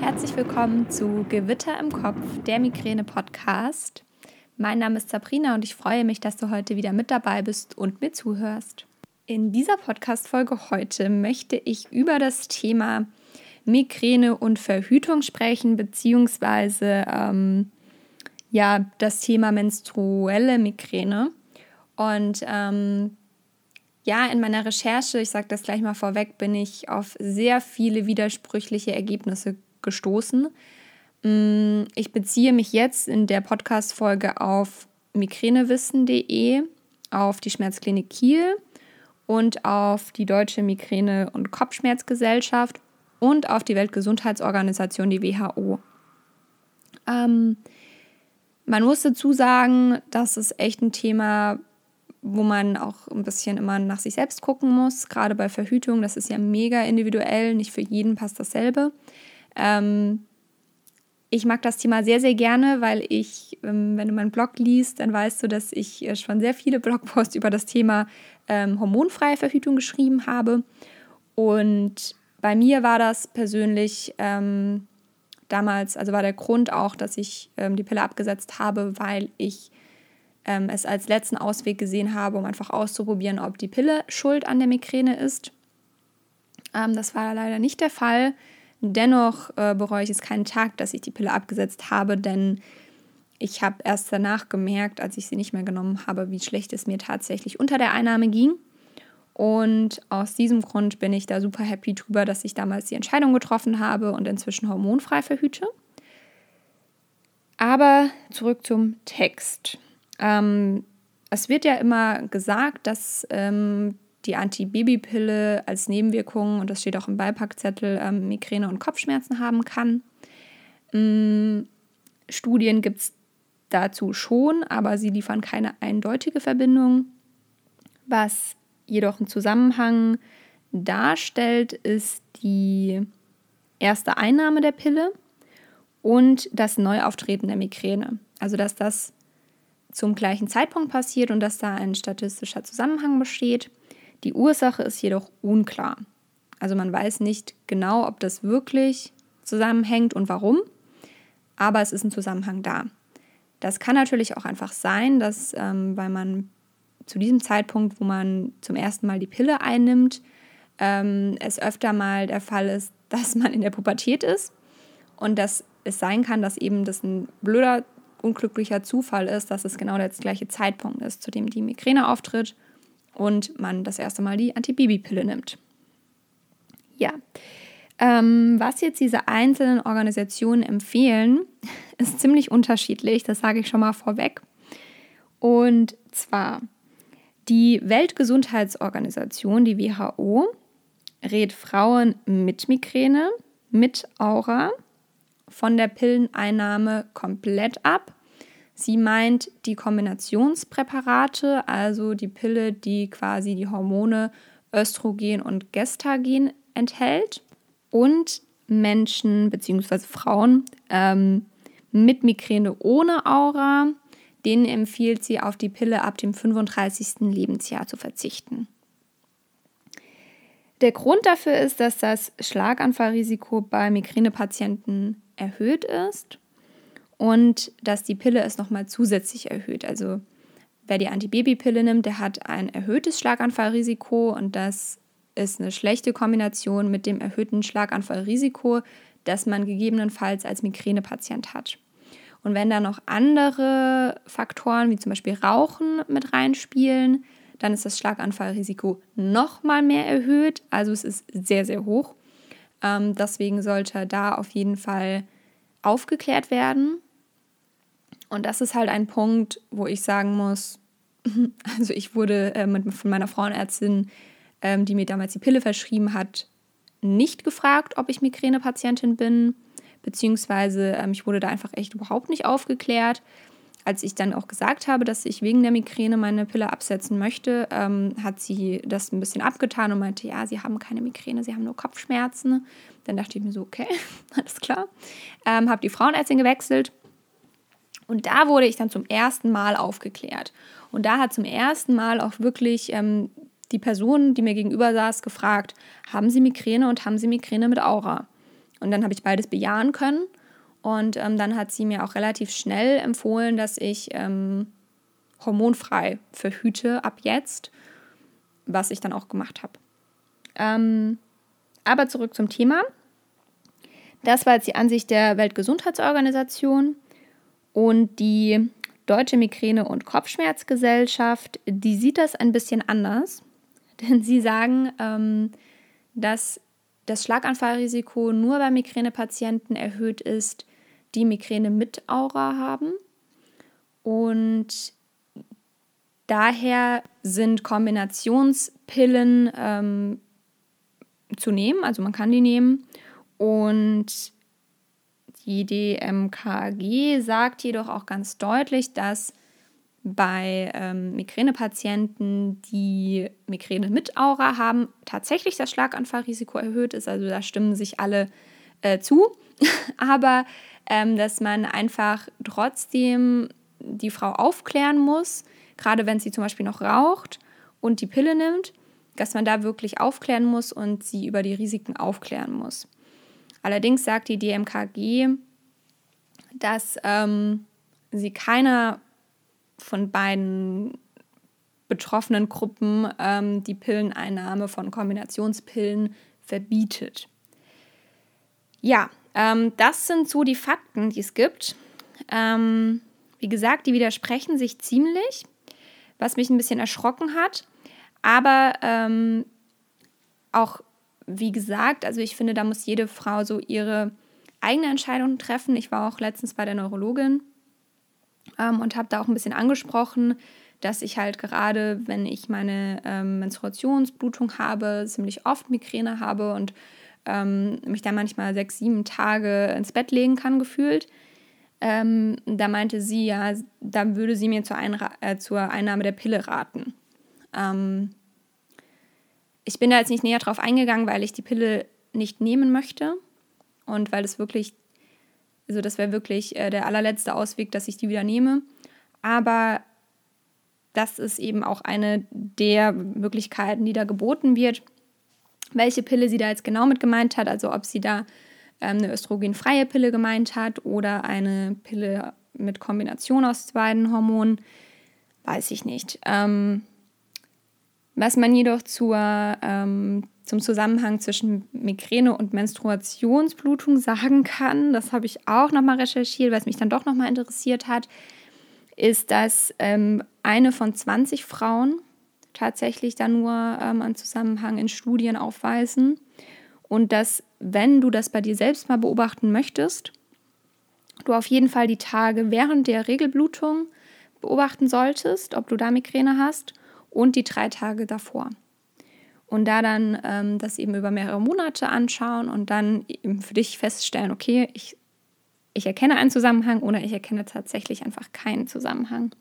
Herzlich willkommen zu Gewitter im Kopf, der Migräne-Podcast. Mein Name ist Sabrina und ich freue mich, dass du heute wieder mit dabei bist und mir zuhörst. In dieser Podcast-Folge heute möchte ich über das Thema Migräne und Verhütung sprechen, beziehungsweise ähm, ja, das Thema menstruelle Migräne. Und ähm, ja, in meiner Recherche, ich sage das gleich mal vorweg, bin ich auf sehr viele widersprüchliche Ergebnisse gestoßen. Mm, ich beziehe mich jetzt in der Podcast-Folge auf migränewissen.de, auf die Schmerzklinik Kiel und auf die Deutsche Migräne- und Kopfschmerzgesellschaft und auf die Weltgesundheitsorganisation, die WHO. Ähm, man muss dazu sagen, das ist echt ein Thema, wo man auch ein bisschen immer nach sich selbst gucken muss. Gerade bei Verhütung, das ist ja mega individuell, nicht für jeden passt dasselbe. Ähm, ich mag das Thema sehr, sehr gerne, weil ich, ähm, wenn du meinen Blog liest, dann weißt du, dass ich äh, schon sehr viele Blogposts über das Thema ähm, hormonfreie Verhütung geschrieben habe. Und bei mir war das persönlich ähm, damals, also war der Grund auch, dass ich ähm, die Pille abgesetzt habe, weil ich ähm, es als letzten Ausweg gesehen habe, um einfach auszuprobieren, ob die Pille schuld an der Migräne ist. Ähm, das war leider nicht der Fall. Dennoch äh, bereue ich es keinen Tag, dass ich die Pille abgesetzt habe, denn ich habe erst danach gemerkt, als ich sie nicht mehr genommen habe, wie schlecht es mir tatsächlich unter der Einnahme ging. Und aus diesem Grund bin ich da super happy drüber, dass ich damals die Entscheidung getroffen habe und inzwischen hormonfrei verhüte. Aber zurück zum Text. Ähm, es wird ja immer gesagt, dass ähm, die Antibabypille als Nebenwirkung, und das steht auch im Beipackzettel, ähm, Migräne und Kopfschmerzen haben kann. Ähm, Studien gibt es dazu schon, aber sie liefern keine eindeutige Verbindung. Was jedoch einen Zusammenhang darstellt, ist die erste Einnahme der Pille und das Neuauftreten der Migräne. Also dass das zum gleichen Zeitpunkt passiert und dass da ein statistischer Zusammenhang besteht. Die Ursache ist jedoch unklar. Also man weiß nicht genau, ob das wirklich zusammenhängt und warum, aber es ist ein Zusammenhang da. Das kann natürlich auch einfach sein, dass ähm, weil man zu diesem Zeitpunkt, wo man zum ersten Mal die Pille einnimmt, ähm, es öfter mal der Fall ist, dass man in der Pubertät ist und dass es sein kann, dass eben das ein blöder unglücklicher Zufall ist, dass es genau der gleiche Zeitpunkt ist, zu dem die Migräne auftritt und man das erste Mal die Antibabypille nimmt. Ja, ähm, was jetzt diese einzelnen Organisationen empfehlen, ist ziemlich unterschiedlich, das sage ich schon mal vorweg. Und zwar die Weltgesundheitsorganisation, die WHO, rät Frauen mit Migräne, mit Aura von der Pilleneinnahme komplett ab. Sie meint die Kombinationspräparate, also die Pille, die quasi die Hormone Östrogen und Gestagen enthält. Und Menschen bzw. Frauen ähm, mit Migräne ohne Aura, denen empfiehlt sie, auf die Pille ab dem 35. Lebensjahr zu verzichten. Der Grund dafür ist, dass das Schlaganfallrisiko bei Migränepatienten erhöht ist und dass die Pille es nochmal zusätzlich erhöht. Also wer die Antibabypille nimmt, der hat ein erhöhtes Schlaganfallrisiko und das ist eine schlechte Kombination mit dem erhöhten Schlaganfallrisiko, das man gegebenenfalls als Migränepatient hat. Und wenn da noch andere Faktoren wie zum Beispiel Rauchen mit reinspielen, dann ist das Schlaganfallrisiko noch mal mehr erhöht. Also es ist sehr, sehr hoch. Ähm, deswegen sollte da auf jeden Fall aufgeklärt werden. Und das ist halt ein Punkt, wo ich sagen muss, also ich wurde äh, mit, von meiner Frauenärztin, ähm, die mir damals die Pille verschrieben hat, nicht gefragt, ob ich Migränepatientin bin, beziehungsweise ähm, ich wurde da einfach echt überhaupt nicht aufgeklärt als ich dann auch gesagt habe, dass ich wegen der Migräne meine Pille absetzen möchte, ähm, hat sie das ein bisschen abgetan und meinte, ja, sie haben keine Migräne, sie haben nur Kopfschmerzen. Dann dachte ich mir so, okay, alles klar. Ähm, habe die Frauenärztin gewechselt und da wurde ich dann zum ersten Mal aufgeklärt. Und da hat zum ersten Mal auch wirklich ähm, die Person, die mir gegenüber saß, gefragt, haben Sie Migräne und haben Sie Migräne mit Aura? Und dann habe ich beides bejahen können. Und ähm, dann hat sie mir auch relativ schnell empfohlen, dass ich ähm, hormonfrei verhüte ab jetzt, was ich dann auch gemacht habe. Ähm, aber zurück zum Thema. Das war jetzt die Ansicht der Weltgesundheitsorganisation und die Deutsche Migräne- und Kopfschmerzgesellschaft, die sieht das ein bisschen anders, denn sie sagen, ähm, dass das Schlaganfallrisiko nur bei Migränepatienten erhöht ist, die Migräne mit Aura haben. Und daher sind Kombinationspillen ähm, zu nehmen, also man kann die nehmen. Und die DMKG sagt jedoch auch ganz deutlich, dass bei ähm, Migränepatienten, die Migräne mit Aura haben, tatsächlich das Schlaganfallrisiko erhöht ist. Also da stimmen sich alle äh, zu. Aber ähm, dass man einfach trotzdem die Frau aufklären muss, gerade wenn sie zum Beispiel noch raucht und die Pille nimmt, dass man da wirklich aufklären muss und sie über die Risiken aufklären muss. Allerdings sagt die DMKG, dass ähm, sie keiner von beiden betroffenen Gruppen ähm, die Pilleneinnahme von Kombinationspillen verbietet. Ja, ähm, das sind so die Fakten, die es gibt. Ähm, wie gesagt, die widersprechen sich ziemlich, was mich ein bisschen erschrocken hat. Aber ähm, auch, wie gesagt, also ich finde, da muss jede Frau so ihre eigene Entscheidung treffen. Ich war auch letztens bei der Neurologin ähm, und habe da auch ein bisschen angesprochen, dass ich halt gerade, wenn ich meine ähm, Menstruationsblutung habe, ziemlich oft Migräne habe und ähm, mich da manchmal sechs, sieben Tage ins Bett legen kann, gefühlt. Ähm, da meinte sie, ja, da würde sie mir zur, Einra äh, zur Einnahme der Pille raten. Ähm, ich bin da jetzt nicht näher drauf eingegangen, weil ich die Pille nicht nehmen möchte und weil es wirklich also das wäre wirklich äh, der allerletzte Ausweg, dass ich die wieder nehme. Aber das ist eben auch eine der Möglichkeiten, die da geboten wird. Welche Pille sie da jetzt genau mit gemeint hat, also ob sie da ähm, eine östrogenfreie Pille gemeint hat oder eine Pille mit Kombination aus beiden Hormonen, weiß ich nicht. Ähm, was man jedoch zur ähm, zum Zusammenhang zwischen Migräne und Menstruationsblutung sagen kann, das habe ich auch nochmal recherchiert, weil es mich dann doch nochmal interessiert hat, ist, dass ähm, eine von 20 Frauen tatsächlich da nur ähm, einen Zusammenhang in Studien aufweisen. Und dass, wenn du das bei dir selbst mal beobachten möchtest, du auf jeden Fall die Tage während der Regelblutung beobachten solltest, ob du da Migräne hast und die drei Tage davor und da dann ähm, das eben über mehrere Monate anschauen und dann eben für dich feststellen, okay, ich, ich erkenne einen Zusammenhang oder ich erkenne tatsächlich einfach keinen Zusammenhang.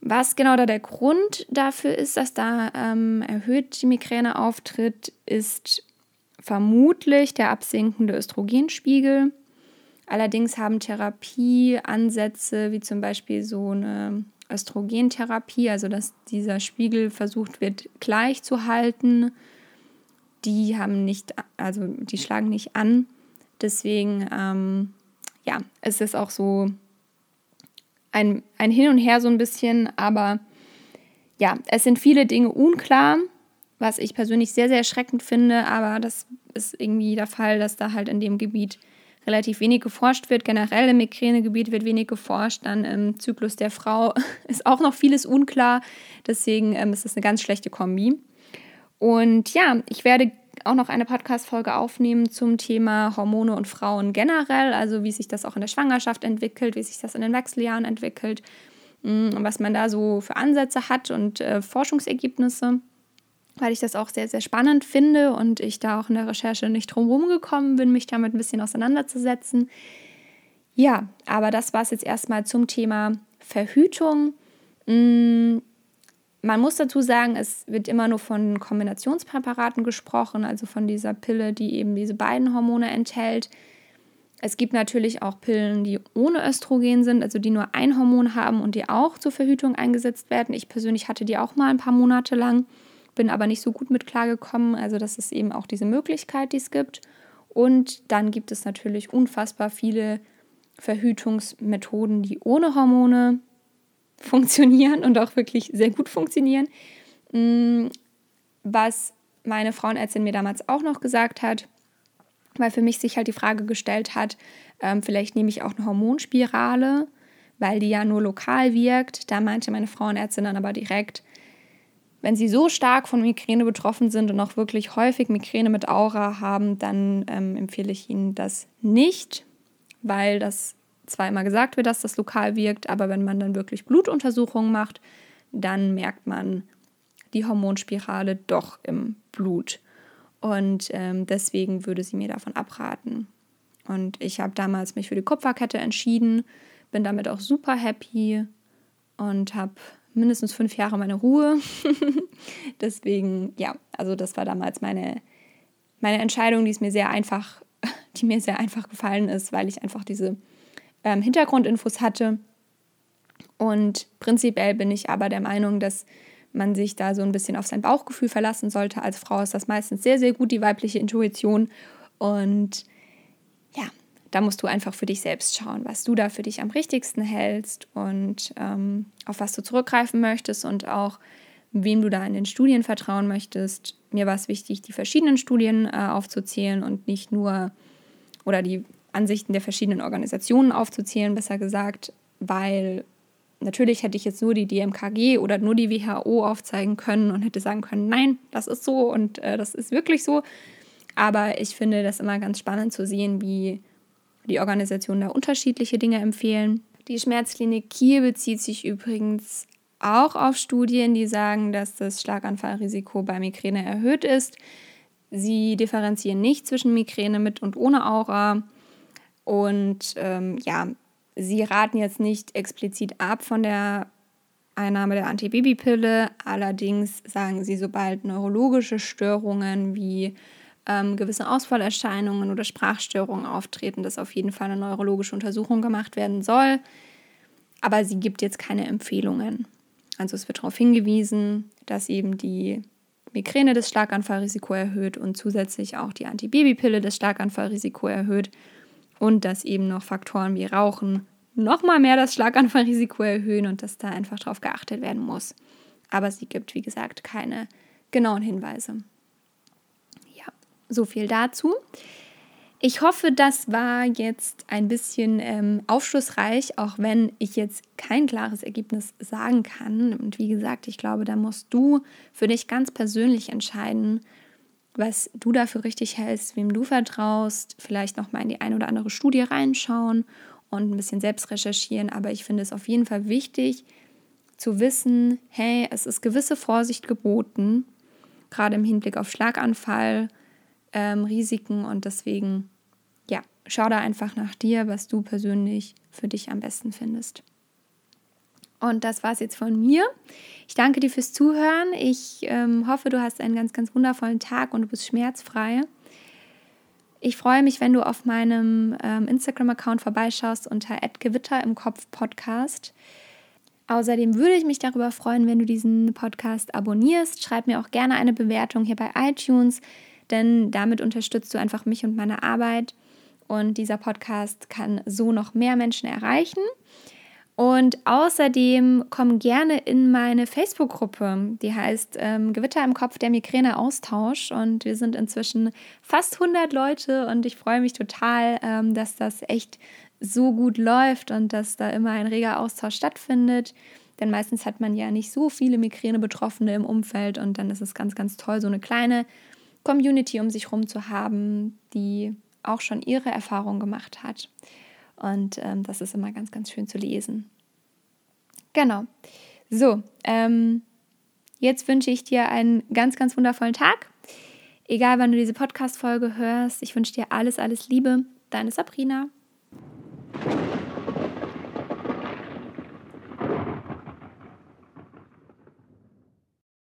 Was genau da der Grund dafür ist, dass da ähm, erhöht die Migräne auftritt, ist vermutlich der absinkende Östrogenspiegel. Allerdings haben Therapieansätze wie zum Beispiel so eine Östrogentherapie, also dass dieser Spiegel versucht wird gleich zu halten, die haben nicht, also die schlagen nicht an. Deswegen, ähm, ja, es ist auch so ein, ein Hin und Her so ein bisschen, aber ja, es sind viele Dinge unklar, was ich persönlich sehr, sehr erschreckend finde, aber das ist irgendwie der Fall, dass da halt in dem Gebiet relativ wenig geforscht wird. Generell im Migränegebiet wird wenig geforscht. Dann im Zyklus der Frau ist auch noch vieles unklar. Deswegen ähm, ist das eine ganz schlechte Kombi. Und ja, ich werde auch noch eine Podcast-Folge aufnehmen zum Thema Hormone und Frauen generell, also wie sich das auch in der Schwangerschaft entwickelt, wie sich das in den Wechseljahren entwickelt, und mm, was man da so für Ansätze hat und äh, Forschungsergebnisse weil ich das auch sehr, sehr spannend finde und ich da auch in der Recherche nicht drum gekommen bin, mich damit ein bisschen auseinanderzusetzen. Ja, aber das war es jetzt erstmal zum Thema Verhütung. Mm, man muss dazu sagen, es wird immer nur von Kombinationspräparaten gesprochen, also von dieser Pille, die eben diese beiden Hormone enthält. Es gibt natürlich auch Pillen, die ohne Östrogen sind, also die nur ein Hormon haben und die auch zur Verhütung eingesetzt werden. Ich persönlich hatte die auch mal ein paar Monate lang bin aber nicht so gut mit klargekommen. Also das ist eben auch diese Möglichkeit, die es gibt. Und dann gibt es natürlich unfassbar viele Verhütungsmethoden, die ohne Hormone funktionieren und auch wirklich sehr gut funktionieren. Mm, was meine Frauenärztin mir damals auch noch gesagt hat, weil für mich sich halt die Frage gestellt hat, ähm, vielleicht nehme ich auch eine Hormonspirale, weil die ja nur lokal wirkt. Da meinte meine Frauenärztin dann aber direkt, wenn sie so stark von Migräne betroffen sind und auch wirklich häufig Migräne mit Aura haben, dann ähm, empfehle ich ihnen das nicht, weil das zwar immer gesagt wird, dass das lokal wirkt, aber wenn man dann wirklich Blutuntersuchungen macht, dann merkt man die Hormonspirale doch im Blut. Und ähm, deswegen würde sie mir davon abraten. Und ich habe damals mich für die Kupferkette entschieden, bin damit auch super happy und habe mindestens fünf Jahre meine Ruhe. deswegen, ja, also das war damals meine, meine Entscheidung, die es mir sehr einfach, die mir sehr einfach gefallen ist, weil ich einfach diese ähm, Hintergrundinfos hatte. Und prinzipiell bin ich aber der Meinung, dass man sich da so ein bisschen auf sein Bauchgefühl verlassen sollte. Als Frau ist das meistens sehr, sehr gut, die weibliche Intuition. Und da musst du einfach für dich selbst schauen, was du da für dich am richtigsten hältst und ähm, auf was du zurückgreifen möchtest und auch wem du da in den Studien vertrauen möchtest. Mir war es wichtig, die verschiedenen Studien äh, aufzuzählen und nicht nur oder die Ansichten der verschiedenen Organisationen aufzuzählen, besser gesagt, weil natürlich hätte ich jetzt nur die DMKG oder nur die WHO aufzeigen können und hätte sagen können, nein, das ist so und äh, das ist wirklich so. Aber ich finde das immer ganz spannend zu sehen, wie die Organisationen da unterschiedliche Dinge empfehlen. Die Schmerzklinik Kiel bezieht sich übrigens auch auf Studien, die sagen, dass das Schlaganfallrisiko bei Migräne erhöht ist. Sie differenzieren nicht zwischen Migräne mit und ohne Aura. Und ähm, ja, sie raten jetzt nicht explizit ab von der Einnahme der Antibabypille. Allerdings sagen sie, sobald neurologische Störungen wie ähm, gewisse Ausfallerscheinungen oder Sprachstörungen auftreten, dass auf jeden Fall eine neurologische Untersuchung gemacht werden soll. Aber sie gibt jetzt keine Empfehlungen. Also es wird darauf hingewiesen, dass eben die Migräne das Schlaganfallrisiko erhöht und zusätzlich auch die Antibabypille das Schlaganfallrisiko erhöht und dass eben noch Faktoren wie Rauchen nochmal mehr das Schlaganfallrisiko erhöhen und dass da einfach darauf geachtet werden muss. Aber sie gibt, wie gesagt, keine genauen Hinweise. So viel dazu. Ich hoffe, das war jetzt ein bisschen ähm, aufschlussreich, auch wenn ich jetzt kein klares Ergebnis sagen kann. Und wie gesagt, ich glaube, da musst du für dich ganz persönlich entscheiden, was du dafür richtig hältst, wem du vertraust, vielleicht noch mal in die eine oder andere Studie reinschauen und ein bisschen selbst recherchieren. Aber ich finde es auf jeden Fall wichtig zu wissen, hey, es ist gewisse Vorsicht geboten, gerade im Hinblick auf Schlaganfall, ähm, Risiken und deswegen, ja, schau da einfach nach dir, was du persönlich für dich am besten findest. Und das war es jetzt von mir. Ich danke dir fürs Zuhören. Ich ähm, hoffe, du hast einen ganz, ganz wundervollen Tag und du bist schmerzfrei. Ich freue mich, wenn du auf meinem ähm, Instagram-Account vorbeischaust unter Gewitter im Kopf Podcast. Außerdem würde ich mich darüber freuen, wenn du diesen Podcast abonnierst. Schreib mir auch gerne eine Bewertung hier bei iTunes, denn damit unterstützt du einfach mich und meine Arbeit. Und dieser Podcast kann so noch mehr Menschen erreichen. Und außerdem komm gerne in meine Facebook-Gruppe, die heißt ähm, Gewitter im Kopf, der Migräne-Austausch. Und wir sind inzwischen fast 100 Leute und ich freue mich total, ähm, dass das echt so gut läuft und dass da immer ein reger Austausch stattfindet. Denn meistens hat man ja nicht so viele Migräne-Betroffene im Umfeld und dann ist es ganz, ganz toll, so eine kleine Community um sich herum zu haben, die auch schon ihre Erfahrungen gemacht hat. Und ähm, das ist immer ganz, ganz schön zu lesen. Genau. So, ähm, jetzt wünsche ich dir einen ganz, ganz wundervollen Tag. Egal, wann du diese Podcast-Folge hörst, ich wünsche dir alles, alles Liebe. Deine Sabrina.